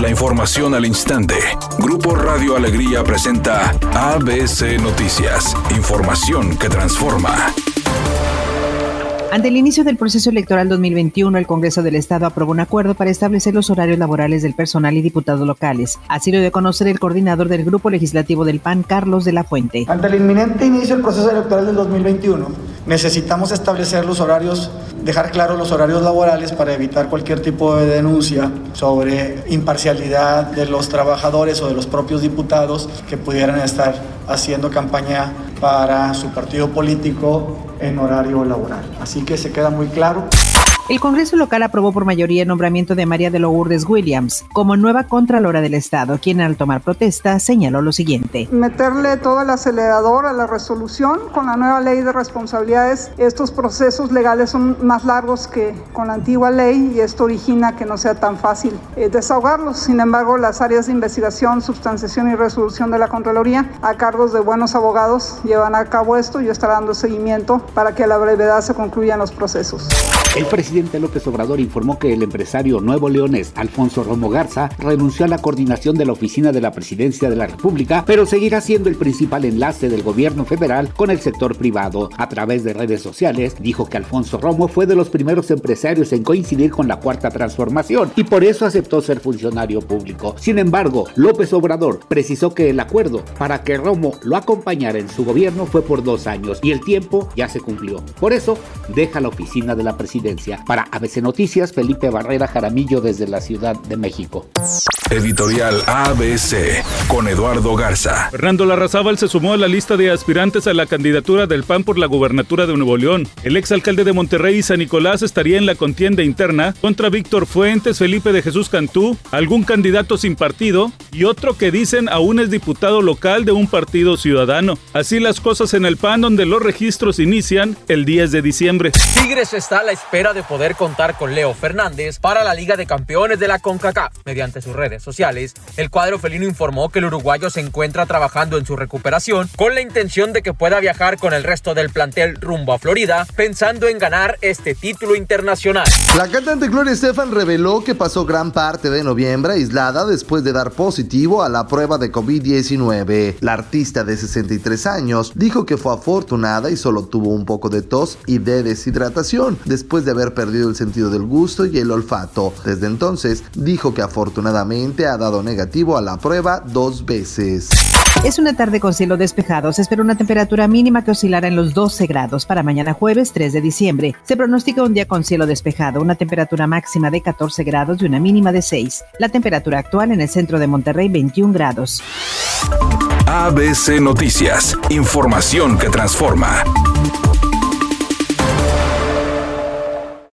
La información al instante. Grupo Radio Alegría presenta ABC Noticias. Información que transforma. Ante el inicio del proceso electoral 2021, el Congreso del Estado aprobó un acuerdo para establecer los horarios laborales del personal y diputados locales. Así lo dio a conocer el coordinador del Grupo Legislativo del PAN, Carlos de la Fuente. Ante el inminente inicio del proceso electoral del 2021, necesitamos establecer los horarios, dejar claros los horarios laborales para evitar cualquier tipo de denuncia sobre imparcialidad de los trabajadores o de los propios diputados que pudieran estar haciendo campaña para su partido político en horario laboral. Así que se queda muy claro. El Congreso local aprobó por mayoría el nombramiento de María de Lourdes Williams como nueva Contralora del Estado, quien al tomar protesta señaló lo siguiente. Meterle todo el acelerador a la resolución con la nueva ley de responsabilidades. Estos procesos legales son más largos que con la antigua ley y esto origina que no sea tan fácil eh, desahogarlos. Sin embargo, las áreas de investigación, sustanciación y resolución de la Contraloría, a cargos de buenos abogados, llevan a cabo esto y estará dando seguimiento para que a la brevedad se concluyan los procesos. El presidente López Obrador informó que el empresario nuevo leonés Alfonso Romo Garza renunció a la coordinación de la oficina de la presidencia de la República, pero seguirá siendo el principal enlace del gobierno federal con el sector privado. A través de redes sociales, dijo que Alfonso Romo fue de los primeros empresarios en coincidir con la cuarta transformación y por eso aceptó ser funcionario público. Sin embargo, López Obrador precisó que el acuerdo para que Romo lo acompañara en su gobierno fue por dos años y el tiempo ya se cumplió. Por eso, deja la oficina de la presidencia para ABC Noticias, Felipe Barrera Jaramillo desde la Ciudad de México. Editorial ABC con Eduardo Garza. Fernando Larrazábal se sumó a la lista de aspirantes a la candidatura del PAN por la gubernatura de Nuevo León. El exalcalde de Monterrey, San Nicolás, estaría en la contienda interna contra Víctor Fuentes, Felipe de Jesús Cantú, algún candidato sin partido y otro que dicen aún es diputado local de un partido ciudadano. Así las cosas en el PAN donde los registros inician el 10 de diciembre. Tigres está a la espera de poder contar con Leo Fernández para la Liga de Campeones de la CONCACAF mediante sus redes sociales, el cuadro felino informó que el uruguayo se encuentra trabajando en su recuperación con la intención de que pueda viajar con el resto del plantel rumbo a Florida, pensando en ganar este título internacional. La cantante Gloria Estefan reveló que pasó gran parte de noviembre aislada después de dar positivo a la prueba de COVID-19. La artista de 63 años dijo que fue afortunada y solo tuvo un poco de tos y de deshidratación después de haber perdido el sentido del gusto y el olfato. Desde entonces dijo que afortunadamente ha dado negativo a la prueba dos veces. Es una tarde con cielo despejado. Se espera una temperatura mínima que oscilará en los 12 grados para mañana jueves 3 de diciembre. Se pronostica un día con cielo despejado, una temperatura máxima de 14 grados y una mínima de 6. La temperatura actual en el centro de Monterrey 21 grados. ABC Noticias, información que transforma.